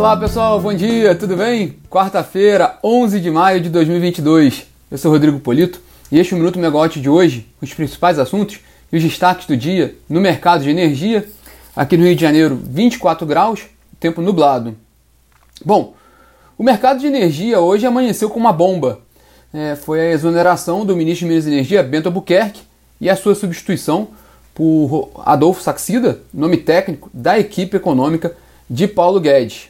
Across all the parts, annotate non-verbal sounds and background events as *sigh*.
Olá pessoal, bom dia, tudo bem? Quarta-feira, 11 de maio de 2022. Eu sou Rodrigo Polito e este é o Minuto Megawatt de hoje, os principais assuntos e os destaques do dia no mercado de energia. Aqui no Rio de Janeiro, 24 graus, tempo nublado. Bom, o mercado de energia hoje amanheceu com uma bomba. É, foi a exoneração do ministro de Minas e Energia, Bento Albuquerque, e a sua substituição por Adolfo Saxida, nome técnico da equipe econômica de Paulo Guedes.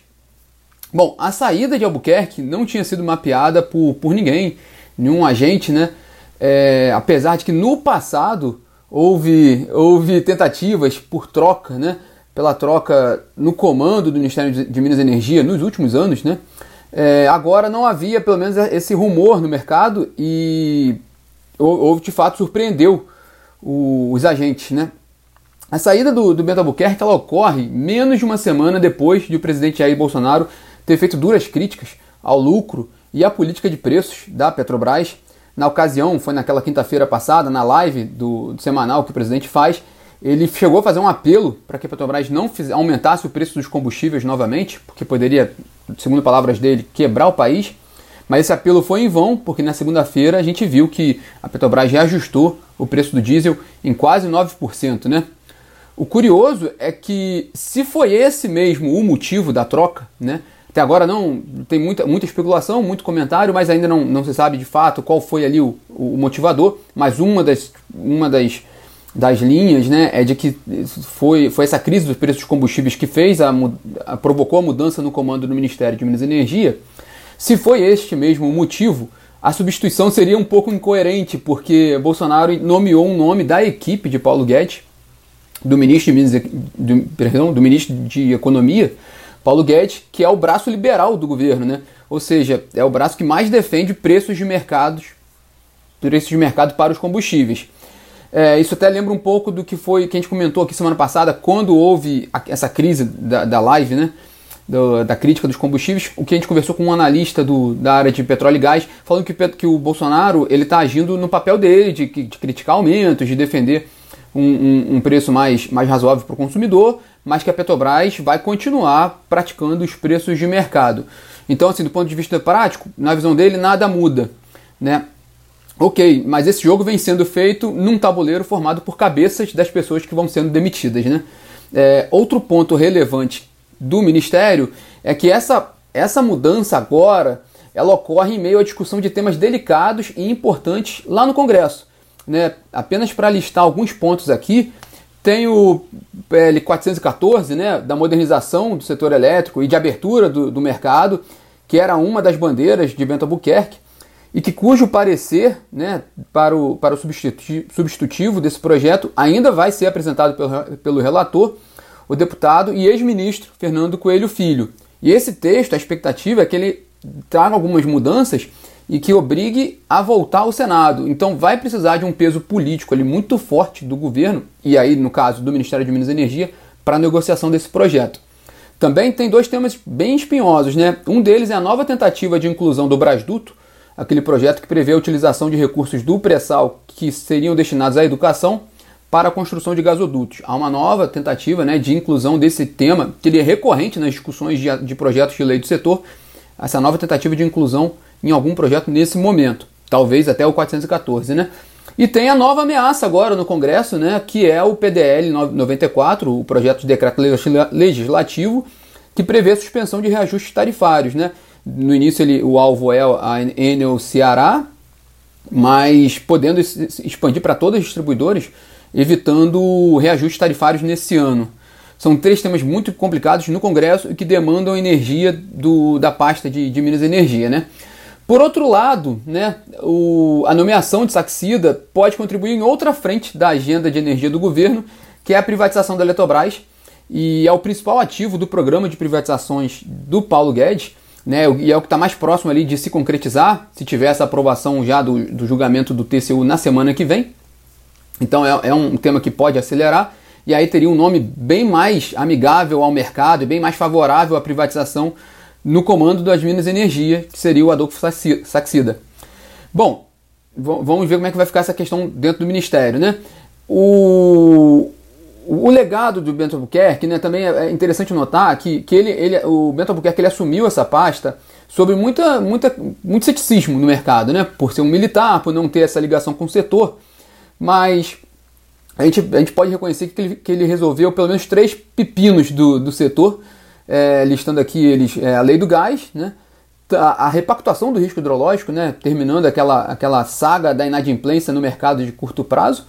Bom, a saída de Albuquerque não tinha sido mapeada por, por ninguém, nenhum agente, né? É, apesar de que no passado houve, houve tentativas por troca, né? Pela troca no comando do Ministério de Minas e Energia nos últimos anos, né? É, agora não havia pelo menos esse rumor no mercado e houve de fato surpreendeu o, os agentes, né? A saída do, do Bento Albuquerque ela ocorre menos de uma semana depois de o presidente Jair Bolsonaro ter feito duras críticas ao lucro e à política de preços da Petrobras. Na ocasião, foi naquela quinta-feira passada, na live do, do, semanal que o presidente faz, ele chegou a fazer um apelo para que a Petrobras não fiz, aumentasse o preço dos combustíveis novamente, porque poderia, segundo palavras dele, quebrar o país. Mas esse apelo foi em vão, porque na segunda-feira a gente viu que a Petrobras reajustou o preço do diesel em quase 9%, né? O curioso é que se foi esse mesmo o motivo da troca, né? Até agora não tem muita, muita especulação, muito comentário, mas ainda não, não se sabe de fato qual foi ali o, o motivador. Mas uma das, uma das, das linhas né, é de que foi, foi essa crise dos preços dos combustíveis que fez a, a, provocou a mudança no comando do Ministério de Minas e Energia. Se foi este mesmo o motivo, a substituição seria um pouco incoerente, porque Bolsonaro nomeou um nome da equipe de Paulo Guedes, do ministro de, Minas, do, perdão, do ministro de Economia, Paulo Guedes, que é o braço liberal do governo, né? Ou seja, é o braço que mais defende preços de mercados, preços de mercado para os combustíveis. É, isso até lembra um pouco do que foi que a gente comentou aqui semana passada, quando houve a, essa crise da, da live, né? Do, da crítica dos combustíveis, o que a gente conversou com um analista do, da área de petróleo e gás, falando que, que o Bolsonaro ele está agindo no papel dele de, de criticar aumentos, de defender um, um, um preço mais, mais razoável para o consumidor, mas que a Petrobras vai continuar praticando os preços de mercado. Então, assim, do ponto de vista prático, na visão dele, nada muda, né? Ok, mas esse jogo vem sendo feito num tabuleiro formado por cabeças das pessoas que vão sendo demitidas, né? É, outro ponto relevante do Ministério é que essa, essa mudança agora ela ocorre em meio à discussão de temas delicados e importantes lá no Congresso. Né? Apenas para listar alguns pontos aqui, tem o PL 414, né, da modernização do setor elétrico e de abertura do, do mercado, que era uma das bandeiras de Bento Albuquerque, e que cujo parecer né, para o, para o substitutivo desse projeto ainda vai ser apresentado pelo, pelo relator, o deputado e ex-ministro Fernando Coelho Filho. E esse texto, a expectativa é que ele traga algumas mudanças e que obrigue a voltar ao Senado. Então vai precisar de um peso político ali muito forte do governo, e aí no caso do Ministério de Minas e Energia, para a negociação desse projeto. Também tem dois temas bem espinhosos, né? Um deles é a nova tentativa de inclusão do Brasduto, aquele projeto que prevê a utilização de recursos do pré-sal que seriam destinados à educação para a construção de gasodutos. Há uma nova tentativa né, de inclusão desse tema, que ele é recorrente nas discussões de, de projetos de lei do setor, essa nova tentativa de inclusão em algum projeto nesse momento, talvez até o 414, né? E tem a nova ameaça agora no Congresso, né, que é o PDL 94, o projeto de decreto legislativo que prevê suspensão de reajustes tarifários, né? No início ele, o alvo é a Enel Ceará, mas podendo expandir para todas as distribuidoras, evitando reajustes tarifários nesse ano. São três temas muito complicados no Congresso e que demandam energia do, da pasta de, de Minas Energia, né? Por outro lado, né, o, a nomeação de Saxida pode contribuir em outra frente da agenda de energia do governo, que é a privatização da Eletrobras, e é o principal ativo do programa de privatizações do Paulo Guedes, né, e é o que está mais próximo ali de se concretizar, se tiver essa aprovação já do, do julgamento do TCU na semana que vem. Então é, é um tema que pode acelerar, e aí teria um nome bem mais amigável ao mercado e bem mais favorável à privatização no comando das Minas Energia, que seria o Adolfo Saxida. Bom, vamos ver como é que vai ficar essa questão dentro do Ministério, né? O, o legado do Bento Albuquerque, né, também é interessante notar que, que ele, ele, o Bento Albuquerque ele assumiu essa pasta sobre muita, muita, muito ceticismo no mercado, né, por ser um militar, por não ter essa ligação com o setor, mas a gente, a gente pode reconhecer que ele, que ele resolveu pelo menos três pepinos do, do setor, é, listando aqui eles é, a lei do gás, né, a, a repactuação do risco hidrológico, né, terminando aquela, aquela saga da inadimplência no mercado de curto prazo,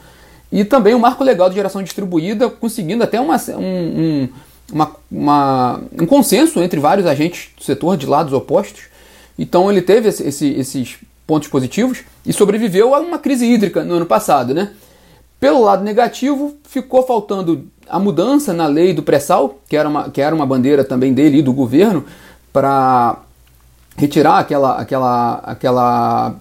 e também o marco legal de geração distribuída, conseguindo até uma, um, um, uma, uma, um consenso entre vários agentes do setor de lados opostos. Então ele teve esse, esse, esses pontos positivos e sobreviveu a uma crise hídrica no ano passado. Né? Pelo lado negativo, ficou faltando a mudança na lei do pré-sal, que, era uma, que era uma bandeira também dele e do governo, para retirar aquela, aquela, aquela,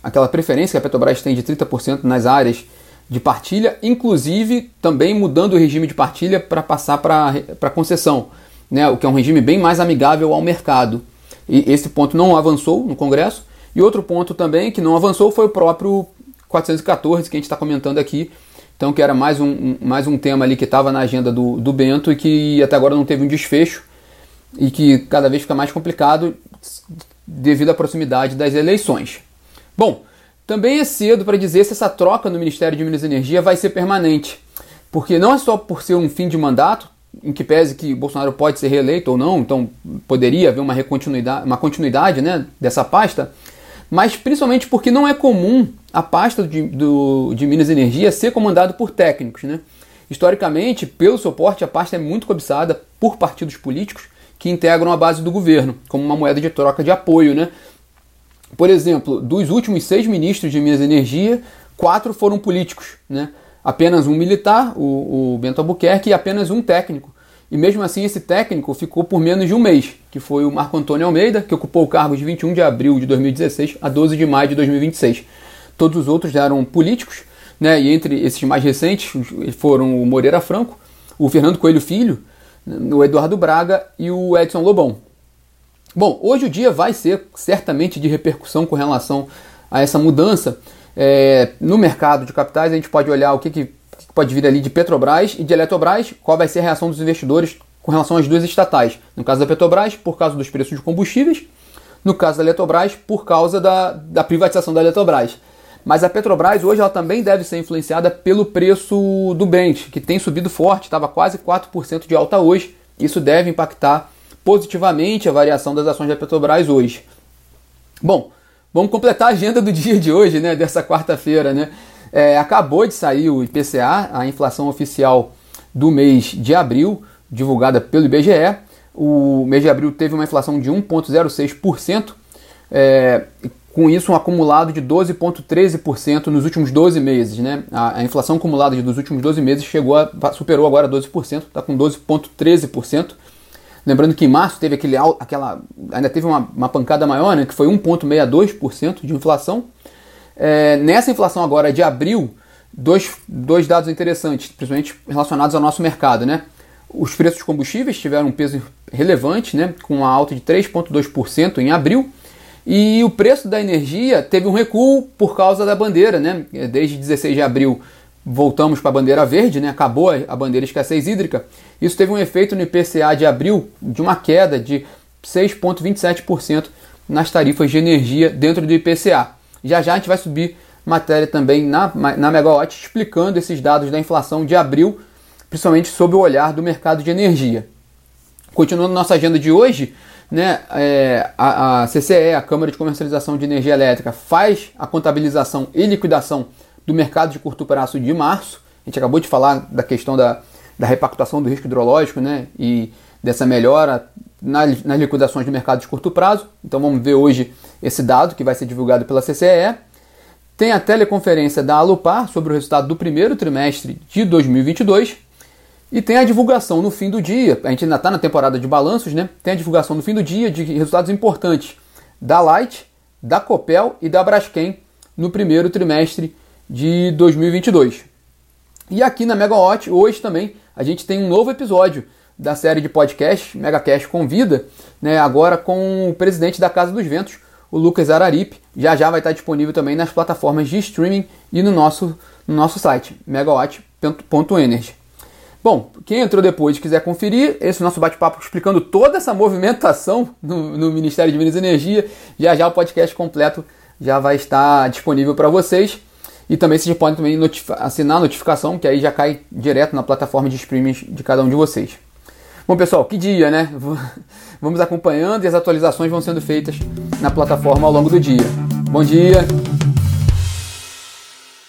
aquela preferência que a Petrobras tem de 30% nas áreas de partilha, inclusive também mudando o regime de partilha para passar para concessão, né, o que é um regime bem mais amigável ao mercado. E esse ponto não avançou no Congresso. E outro ponto também que não avançou foi o próprio 414 que a gente está comentando aqui. Então, que era mais um, mais um tema ali que estava na agenda do, do Bento e que até agora não teve um desfecho e que cada vez fica mais complicado devido à proximidade das eleições. Bom, também é cedo para dizer se essa troca no Ministério de Minas e Energia vai ser permanente, porque não é só por ser um fim de mandato, em que pese que Bolsonaro pode ser reeleito ou não, então poderia haver uma, continuidade, uma continuidade né, dessa pasta, mas principalmente porque não é comum a pasta de, do, de Minas Energia ser comandada por técnicos. Né? Historicamente, pelo seu porte, a pasta é muito cobiçada por partidos políticos que integram a base do governo, como uma moeda de troca de apoio, né? Por exemplo, dos últimos seis ministros de Minas Energia, quatro foram políticos, né? Apenas um militar, o, o Bento Albuquerque, e apenas um técnico. E mesmo assim, esse técnico ficou por menos de um mês, que foi o Marco Antônio Almeida, que ocupou o cargo de 21 de abril de 2016 a 12 de maio de 2026. Todos os outros eram políticos, né? e entre esses mais recentes foram o Moreira Franco, o Fernando Coelho Filho, o Eduardo Braga e o Edson Lobão. Bom, hoje o dia vai ser certamente de repercussão com relação a essa mudança. É, no mercado de capitais, a gente pode olhar o que, que pode vir ali de Petrobras e de Eletrobras, qual vai ser a reação dos investidores com relação às duas estatais. No caso da Petrobras, por causa dos preços de combustíveis, no caso da Eletrobras, por causa da, da privatização da Eletrobras. Mas a Petrobras hoje ela também deve ser influenciada pelo preço do Brent, que tem subido forte, estava quase 4% de alta hoje. Isso deve impactar positivamente a variação das ações da Petrobras hoje. Bom, vamos completar a agenda do dia de hoje, né, dessa quarta-feira. Né? É, acabou de sair o IPCA, a inflação oficial do mês de abril, divulgada pelo IBGE. O mês de abril teve uma inflação de 1,06%, é, com isso um acumulado de 12,13% nos últimos 12 meses. Né? A, a, inflação acumulada dos últimos 12 meses chegou a, superou agora 12%, está com 12,13%. Lembrando que em março teve aquele, aquela, ainda teve uma, uma pancada maior, né, que foi 1,62% de inflação. É, nessa inflação agora de abril, dois, dois dados interessantes, principalmente relacionados ao nosso mercado. Né? Os preços dos combustíveis tiveram um peso relevante, né, com uma alta de 3,2% em abril. E o preço da energia teve um recuo por causa da bandeira, né? Desde 16 de abril voltamos para a bandeira verde, né? acabou a bandeira escassez hídrica. Isso teve um efeito no IPCA de abril de uma queda de 6,27% nas tarifas de energia dentro do IPCA. Já já a gente vai subir matéria também na, na Megawatt explicando esses dados da inflação de abril, principalmente sob o olhar do mercado de energia. Continuando nossa agenda de hoje, né, é, a, a CCE, a Câmara de Comercialização de Energia Elétrica, faz a contabilização e liquidação do mercado de curto prazo de março. A gente acabou de falar da questão da, da repactuação do risco hidrológico né, e dessa melhora nas, liquidações do mercado de curto prazo. Então vamos ver hoje esse dado que vai ser divulgado pela CCE. Tem a teleconferência da Alupar sobre o resultado do primeiro trimestre de 2022. E tem a divulgação no fim do dia, a gente ainda está na temporada de balanços, né? Tem a divulgação no fim do dia de resultados importantes da Light, da Copel e da Braskem no primeiro trimestre de 2022. E aqui na Megawatt, hoje também, a gente tem um novo episódio da série de podcast Megacast Convida, né, agora com o presidente da Casa dos Ventos, o Lucas Araripe. Já já vai estar disponível também nas plataformas de streaming e no nosso, no nosso site, megawatt.energy. Bom, quem entrou depois e quiser conferir esse nosso bate-papo explicando toda essa movimentação no, no, Ministério de Minas e Energia, já já o podcast completo já vai estar disponível para vocês. E também vocês podem também assinar a notificação, que aí já cai direto na plataforma de streaming de cada um de vocês. Bom, pessoal, que dia, né? *laughs* Vamos acompanhando e as atualizações vão sendo feitas na plataforma ao longo do dia. Bom dia